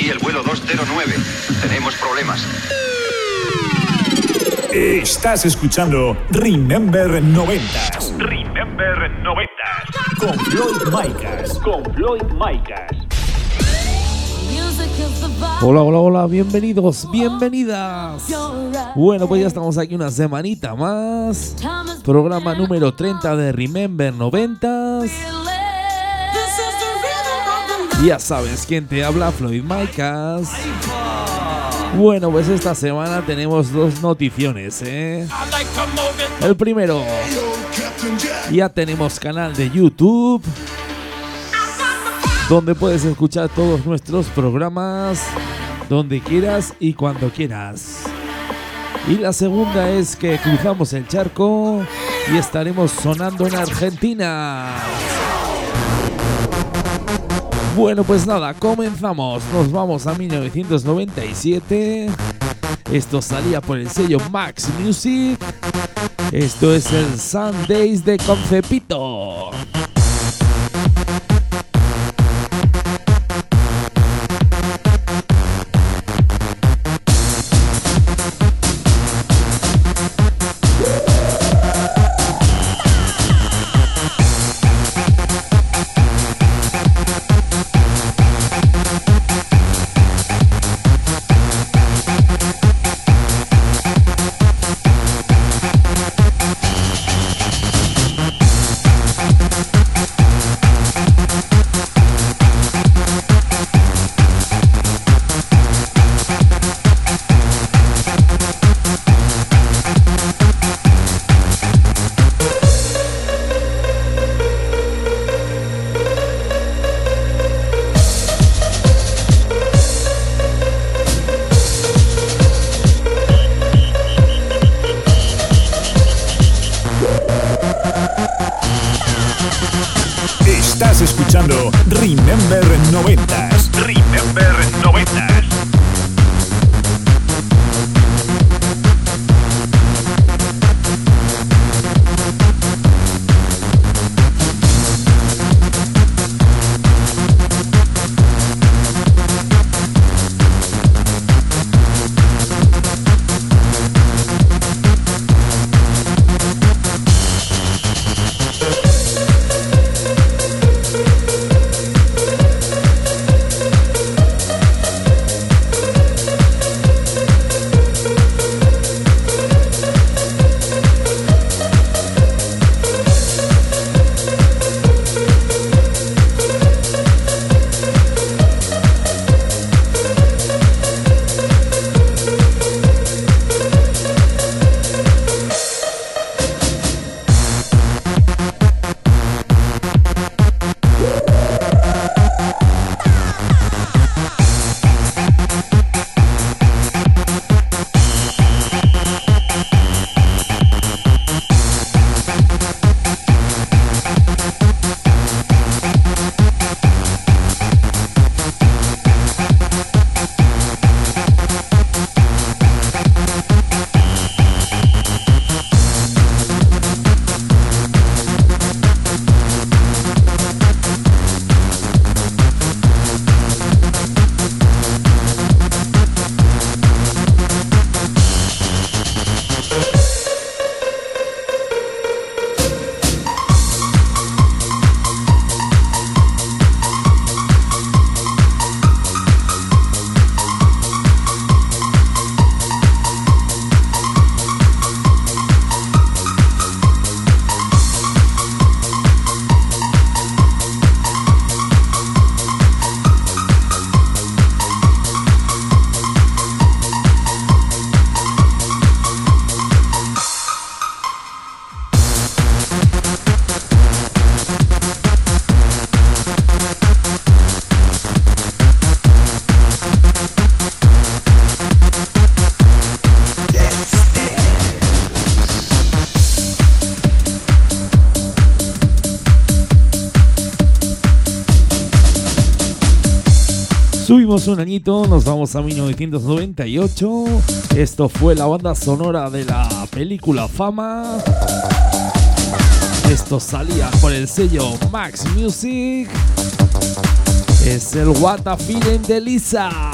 Aquí el vuelo 209. Tenemos problemas. Estás escuchando Remember 90 Remember 90. con Floyd Micas. Con Floyd Micas. Hola, hola, hola, bienvenidos, bienvenidas. Bueno, pues ya estamos aquí una semanita más. Programa número 30 de Remember 90. Ya sabes quién te habla, Floyd Micas. Bueno, pues esta semana tenemos dos noticiones, ¿eh? El primero, ya tenemos canal de YouTube donde puedes escuchar todos nuestros programas donde quieras y cuando quieras. Y la segunda es que cruzamos el charco y estaremos sonando en Argentina. Bueno, pues nada, comenzamos. Nos vamos a 1997. Esto salía por el sello Max Music. Esto es el Sundays de Concepito. Un añito, nos vamos a 1998. Esto fue la banda sonora de la película Fama. Esto salía por el sello Max Music. Es el What a Feeling de Lisa.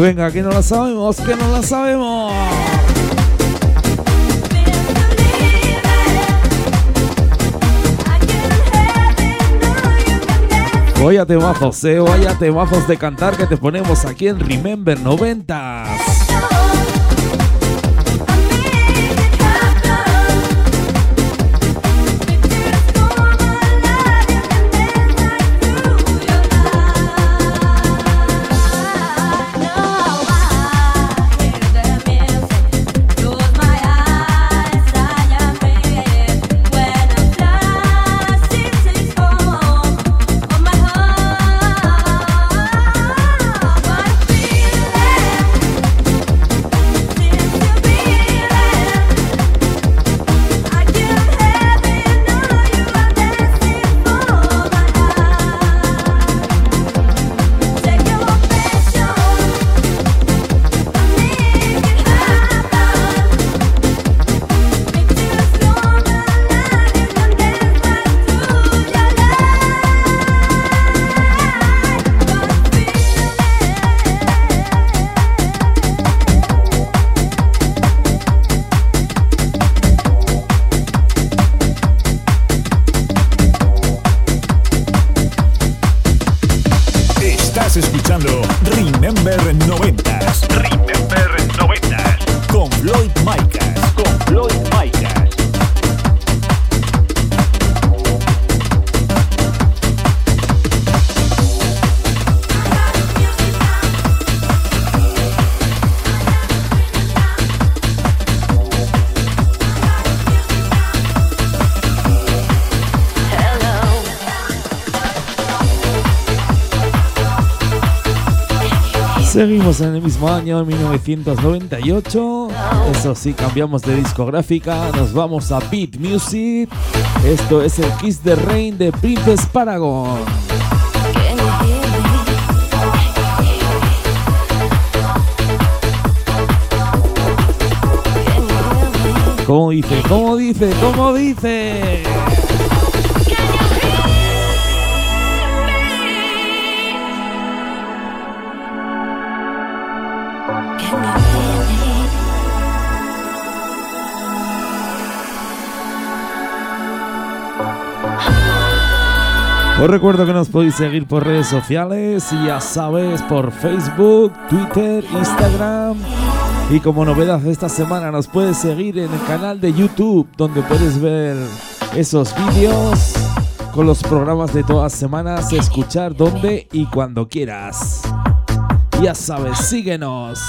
Venga, que no la sabemos, que no la sabemos. Vaya temazos, eh, vaya temazos de cantar que te ponemos aquí en Remember 90. En el mismo año, 1998. Eso sí, cambiamos de discográfica. Nos vamos a Beat Music. Esto es el Kiss the Rain de Princess Paragon. ¿Cómo dice? ¿Cómo dice? ¿Cómo dice? Os recuerdo que nos podéis seguir por redes sociales y ya sabes, por Facebook, Twitter, Instagram. Y como novedad de esta semana nos puedes seguir en el canal de YouTube donde puedes ver esos vídeos con los programas de todas semanas, escuchar donde y cuando quieras. Ya sabes, síguenos.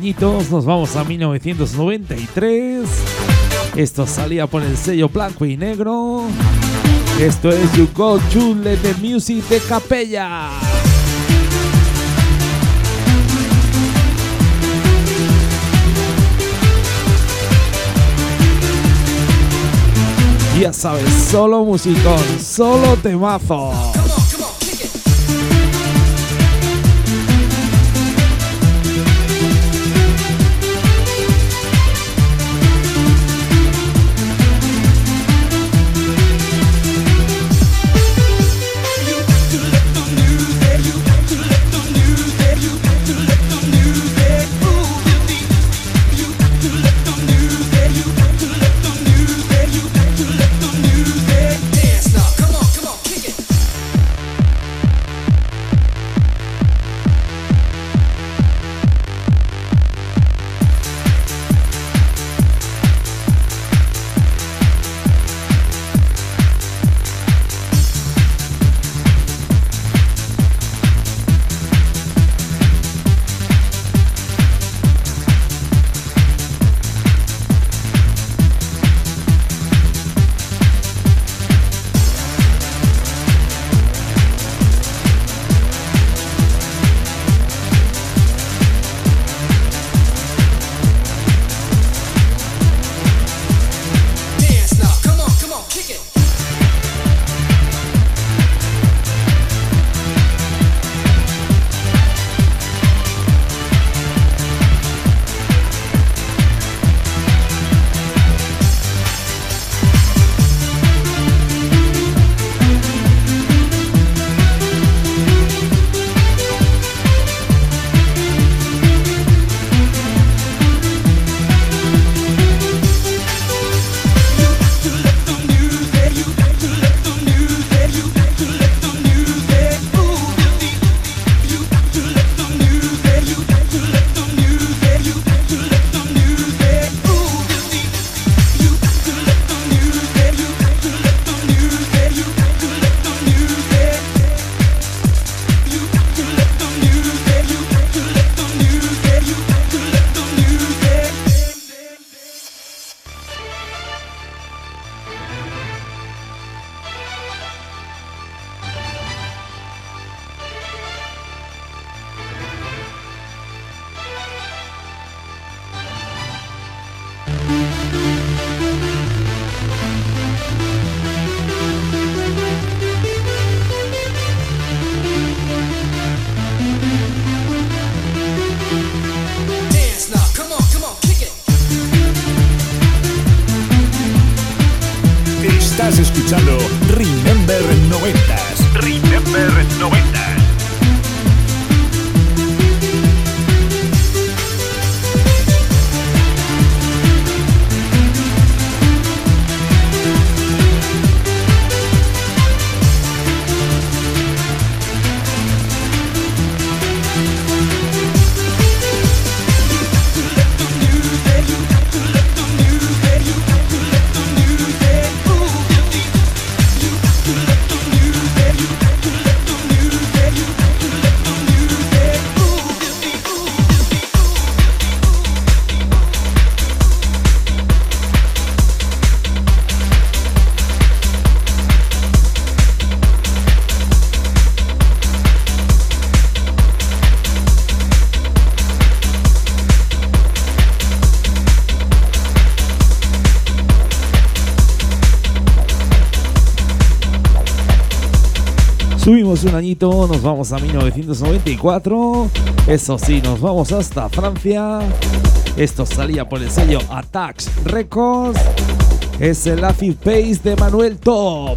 Cinco nos vamos a 1993. Esto salía por el sello blanco y negro. Esto es You Go to the Music de Capella. Ya sabes, solo musicón, solo temazo. Un añito, nos vamos a 1994. Eso sí, nos vamos hasta Francia. Esto salía por el sello Attacks Records. Es el Acid Pace de Manuel Top.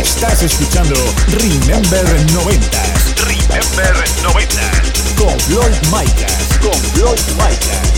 Estás escuchando Remember 90s Remember 90. con Floyd Micas. Con Floyd Micas.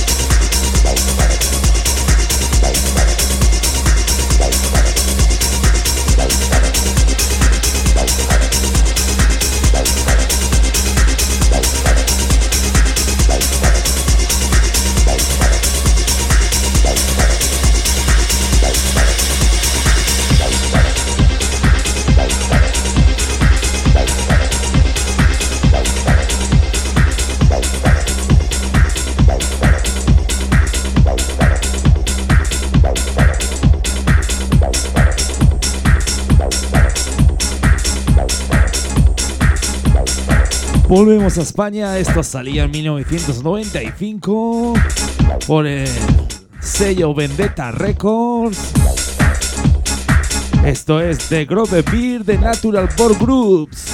Volvemos a España. Esto salía en 1995 por el sello Vendetta Records. Esto es The Grove Beer de Natural Born Groups.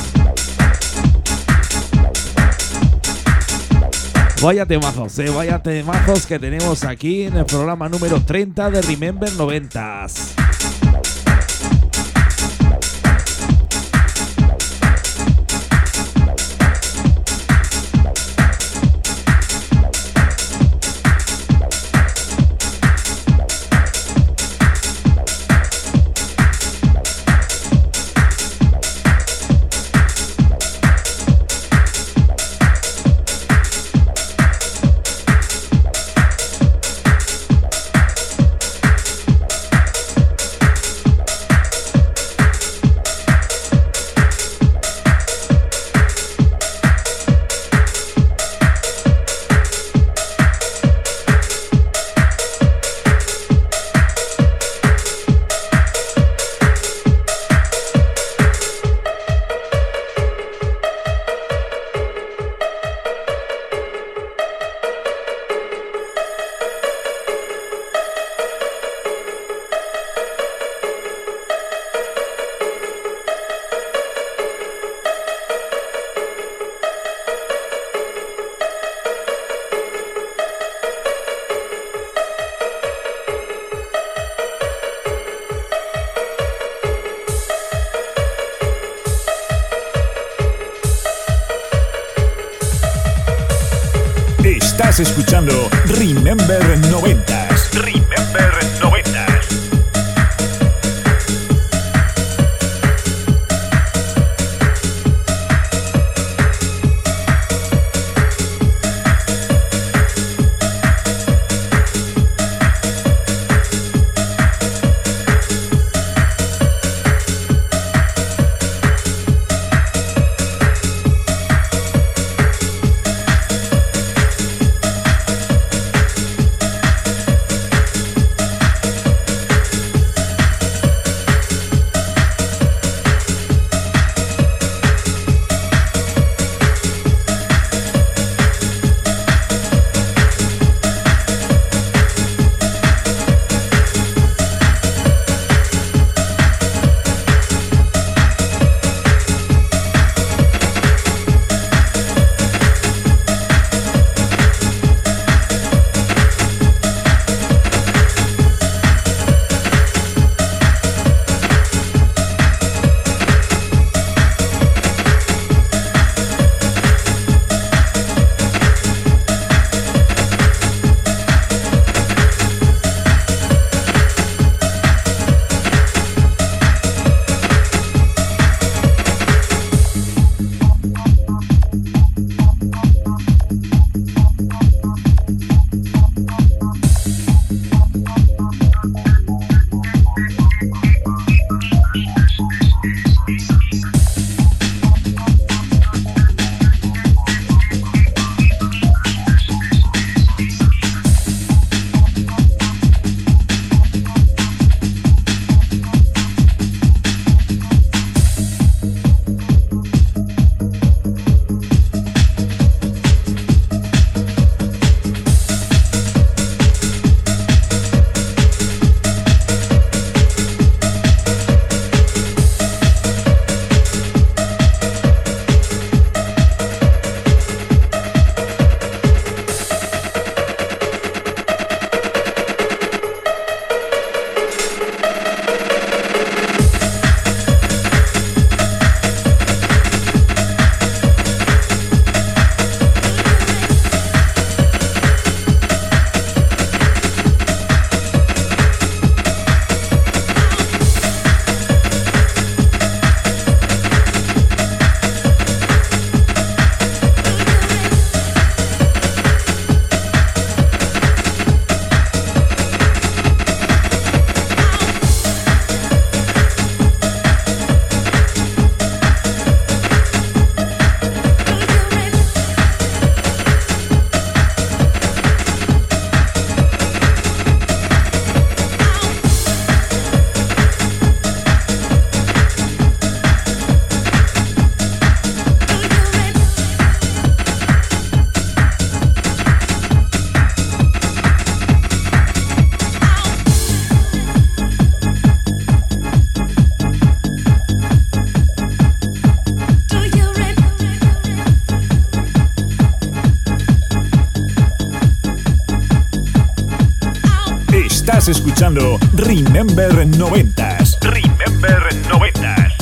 Vaya temazos, eh, vaya temazos que tenemos aquí en el programa número 30 de Remember 90s. Escuchando Remember 90s. Remember 90s.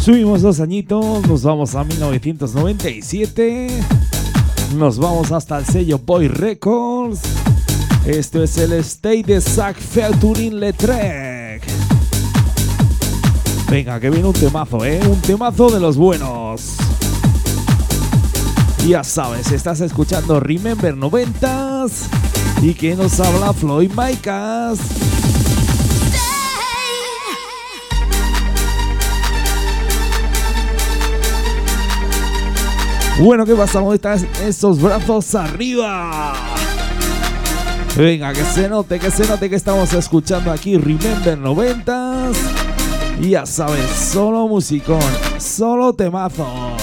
Subimos dos añitos, nos vamos a 1997. Nos vamos hasta el sello Boy Records. Esto es el State de Zack Featuring Letrek. Venga, que viene un temazo, ¿eh? Un temazo de los buenos. Ya sabes, estás escuchando Remember 90s y que nos habla Floyd Micas. Bueno, ¿qué pasa? ¿Cómo están esos brazos arriba? Venga, que se note, que se note que estamos escuchando aquí Remember 90s. Y ya sabes, solo musicón, solo temazos.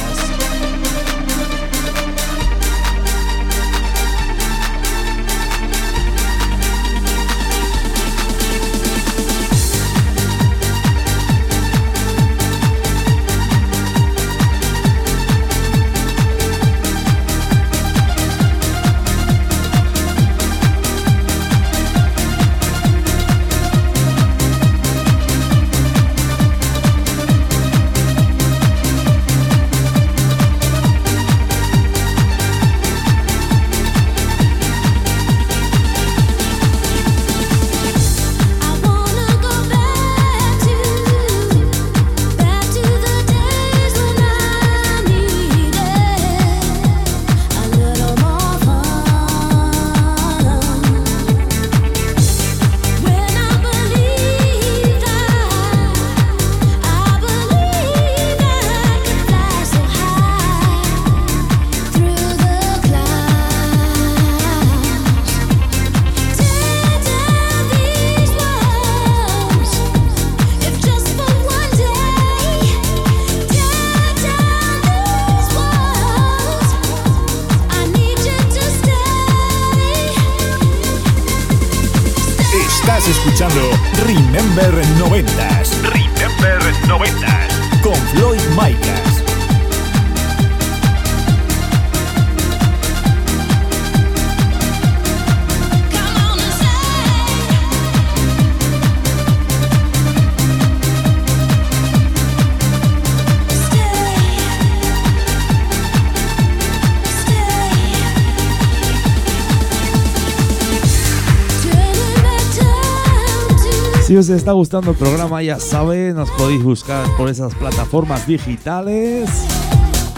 Os está gustando el programa, ya sabéis, nos podéis buscar por esas plataformas digitales,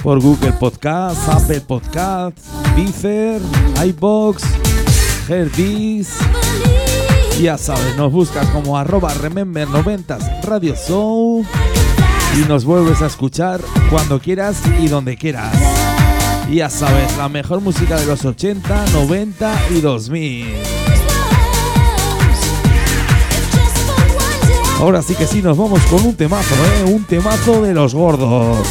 por Google Podcast, Apple Podcast, Deezer, iBox, Herdis. Ya sabes, nos buscas como arroba remember 90 Radio Show y nos vuelves a escuchar cuando quieras y donde quieras. Ya sabes, la mejor música de los 80, 90 y 2000. Ahora sí que sí, nos vamos con un temazo, ¿eh? Un temazo de los gordos.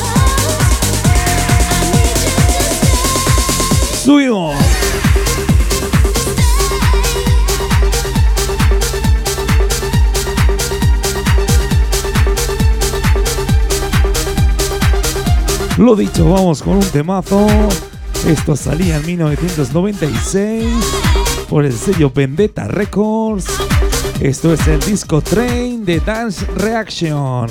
¡Subimos! Lo dicho, vamos con un temazo. Esto salía en 1996 por el sello Vendetta Records. Esto es el disco Train de Dance Reaction.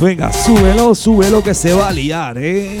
Venga, súbelo, súbelo que se va a liar, ¿eh?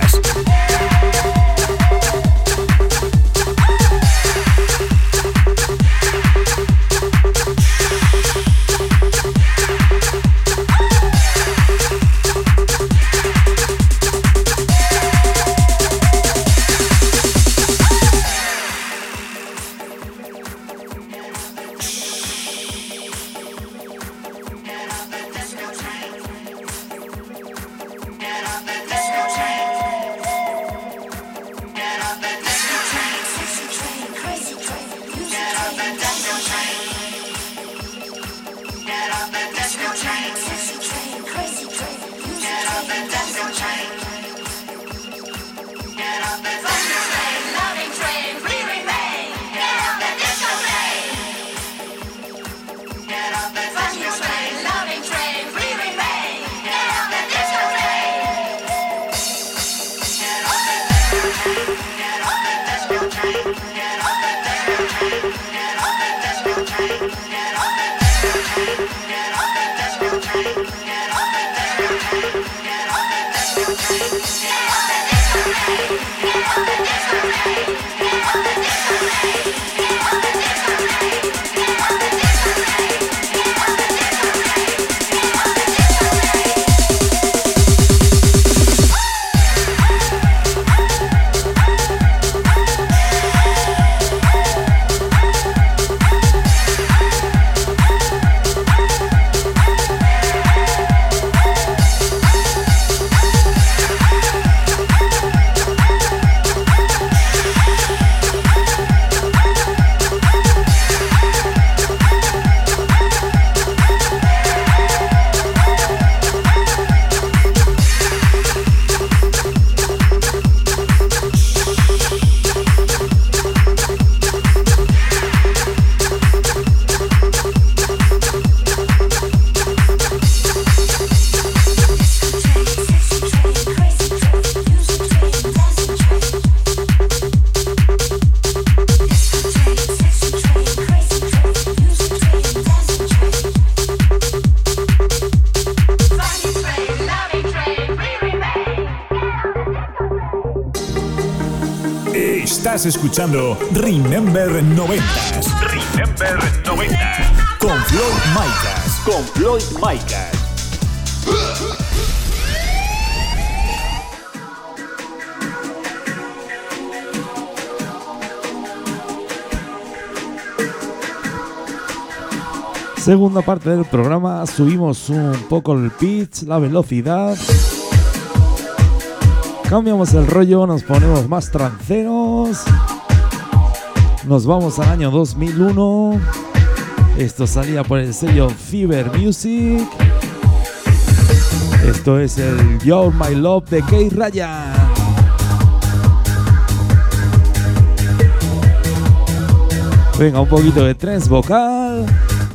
Escuchando Remember 90s. Remember 90s. Con Floyd Micas. Con Floyd Micas. Segunda parte del programa, subimos un poco el pitch, la velocidad. Cambiamos el rollo, nos ponemos más tranceros. Nos vamos al año 2001. Esto salía por el sello Fever Music. Esto es el You're My Love de Kay Ryan. Venga, un poquito de trance vocal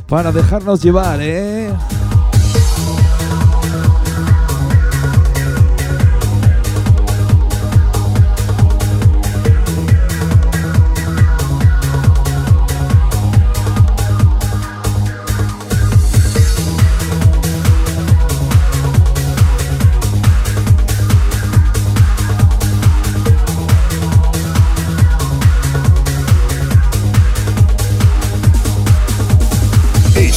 para dejarnos llevar, ¿eh?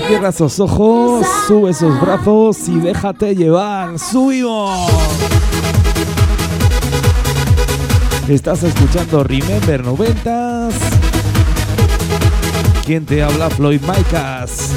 Cierra esos ojos, sube esos brazos y déjate llevar. ¡Subimos! Estás escuchando Remember 90s. ¿Quién te habla? Floyd Micas.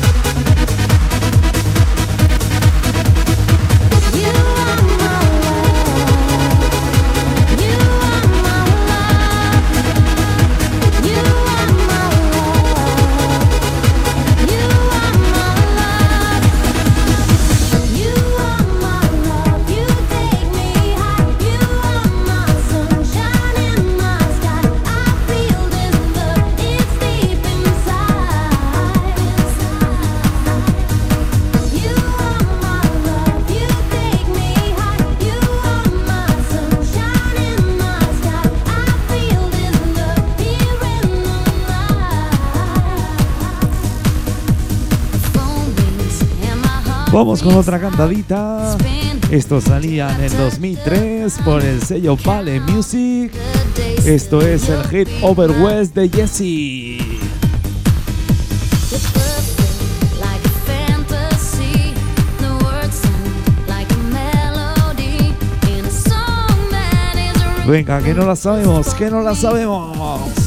Vamos con otra cantadita. Esto salía en el 2003 por el sello Vale Music. Esto es el hit Over West de Jesse. Venga, que no la sabemos, que no la sabemos.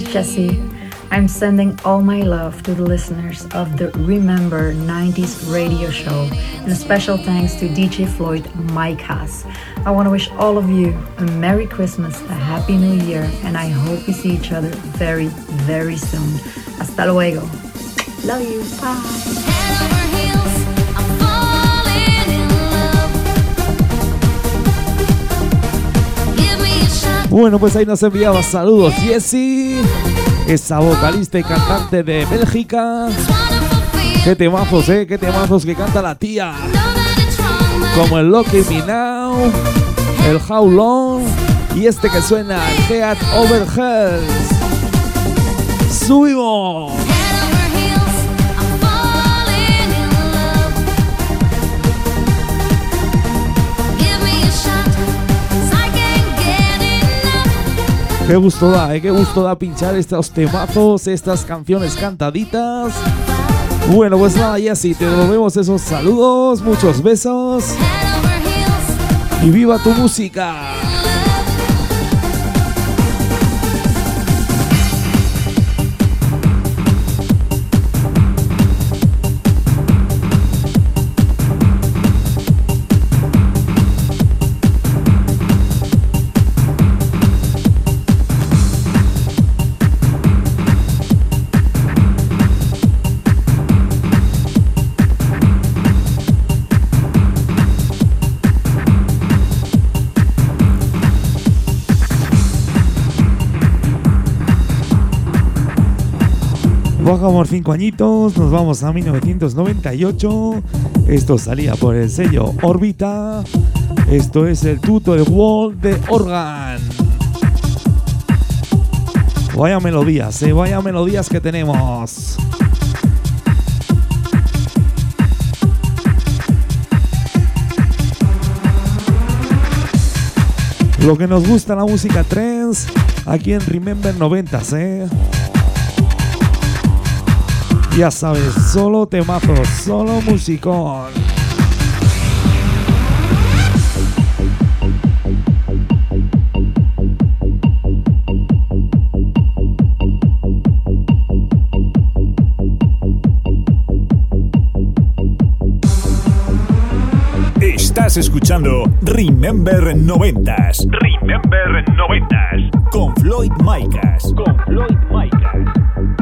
Jesse. I'm sending all my love to the listeners of the Remember 90s radio show and a special thanks to DJ Floyd Mike. I want to wish all of you a Merry Christmas, a Happy New Year, and I hope we see each other very, very soon. Hasta luego. Love you. Bye. Bueno, pues ahí nos enviaba saludos Jessie, esa vocalista y cantante de Bélgica. Qué temazos, eh, qué temazos que canta la tía. Como el Lucky Me Now, el How Long y este que suena, Head Over Heels. ¡Subimos! Qué gusto da, eh, qué gusto da pinchar estos temazos, estas canciones cantaditas. Bueno, pues nada, y así te devolvemos esos saludos, muchos besos. Y viva tu música. Bajamos cinco añitos, nos vamos a 1998. Esto salía por el sello Orbita. Esto es el tuto de Wall de Organ. Vaya melodías, eh, vaya melodías que tenemos. Lo que nos gusta la música trance aquí en Remember 90s, ¿eh? Ya sabes, solo temazos, solo musicón. Estás escuchando Remember 90s. Remember 90s. Con Floyd Micas. Con Floyd Micas.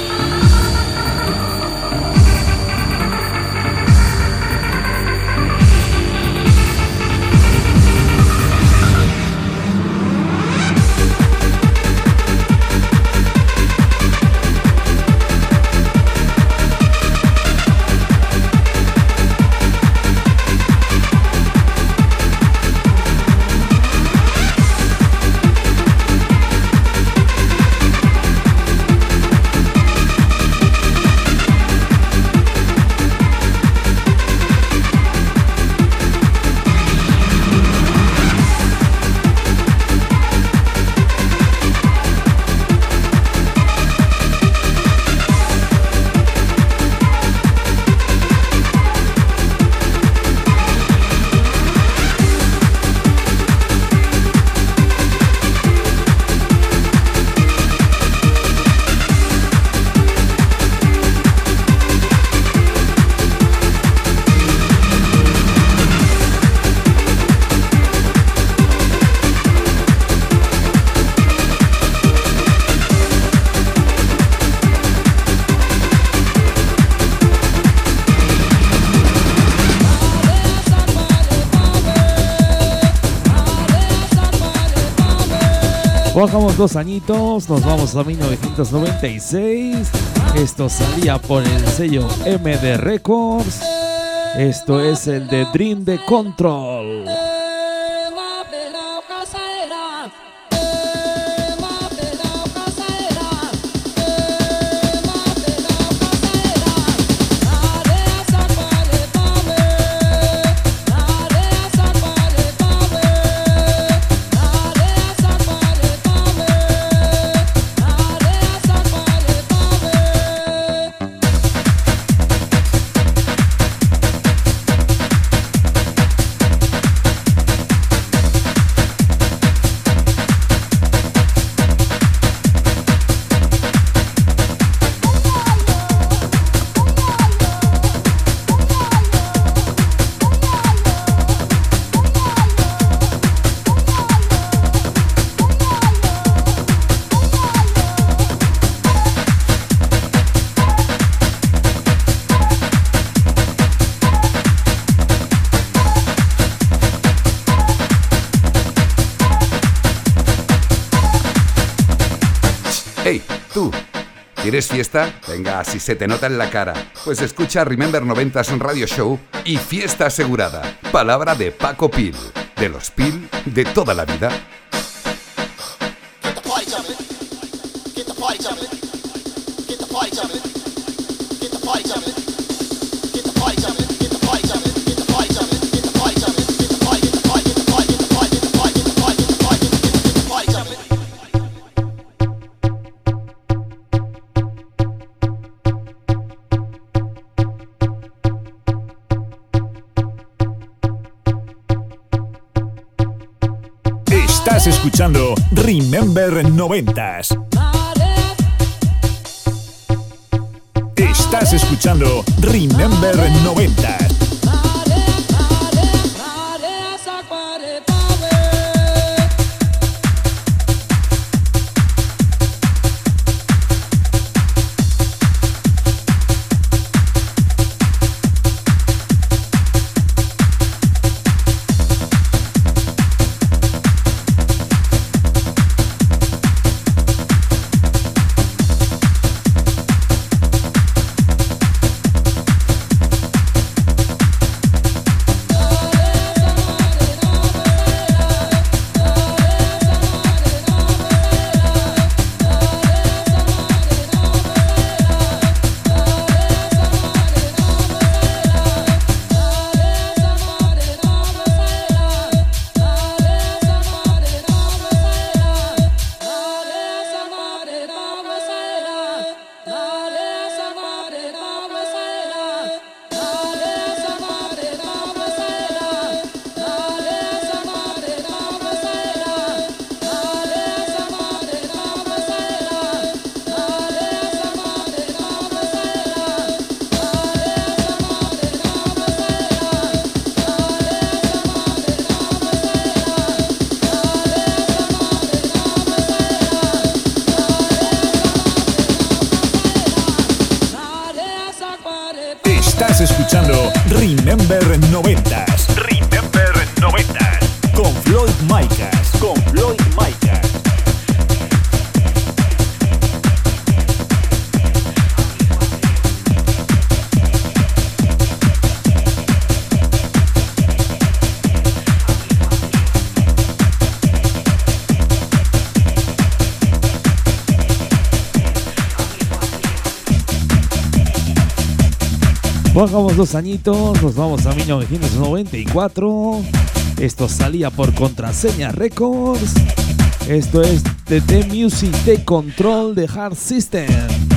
Dos añitos, nos vamos a 1996. Esto salía por el sello MD Records. Esto es el de Dream de Control. ¿Quieres fiesta? Venga, si se te nota en la cara. Pues escucha Remember 90s Radio Show y fiesta asegurada. Palabra de Paco Pil. De los Pil de toda la vida. Remember 90s. Estás escuchando Remember 90s. Bajamos dos añitos, nos vamos a 1994. Esto salía por Contraseña Records. Esto es The Music The Control de Hard System.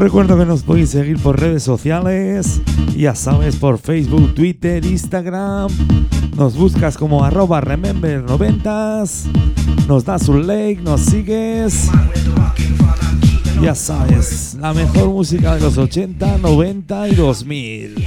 Recuerdo que nos podéis seguir por redes sociales, ya sabes, por Facebook, Twitter, Instagram. Nos buscas como arroba remember90s, nos das un like, nos sigues. Ya sabes, la mejor música de los 80, 90 y 2000.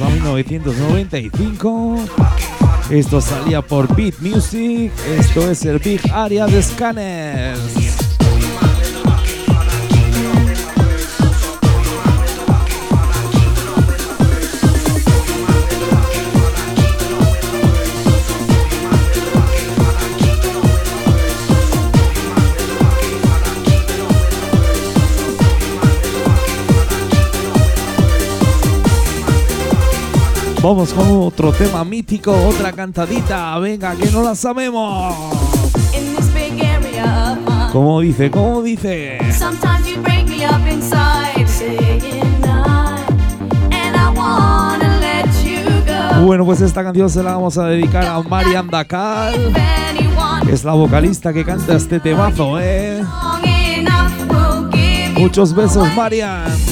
A 1995. Esto salía por Beat Music. Esto es el Big Area de Scanners. Vamos con otro tema mítico, otra cantadita. Venga, que no la sabemos. ¿Cómo dice? ¿Cómo dice? Bueno, pues esta canción se la vamos a dedicar a Marian Dakar. Es la vocalista que canta este temazo, ¿eh? Muchos besos, Marian.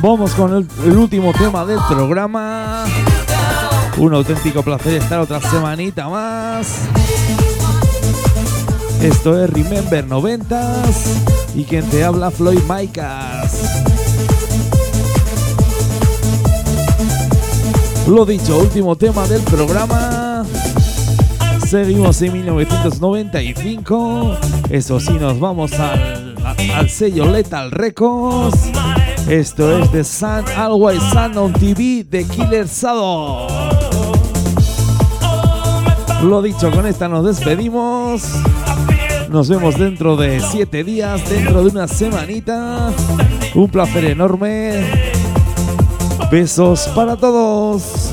con el, último tema del programa. Un auténtico placer estar otra semanita más. Esto es Remember 90s y quien te habla Floyd Maicas. Lo dicho, último tema del programa. Seguimos en 1995. Eso sí, nos vamos al, al sello Lethal Records. Esto es de Sun Always Sun on TV de Killer Sado. Lo dicho, con esta nos despedimos. Nos vemos dentro de siete días, dentro de una semanita. Un placer enorme. Besos para todos.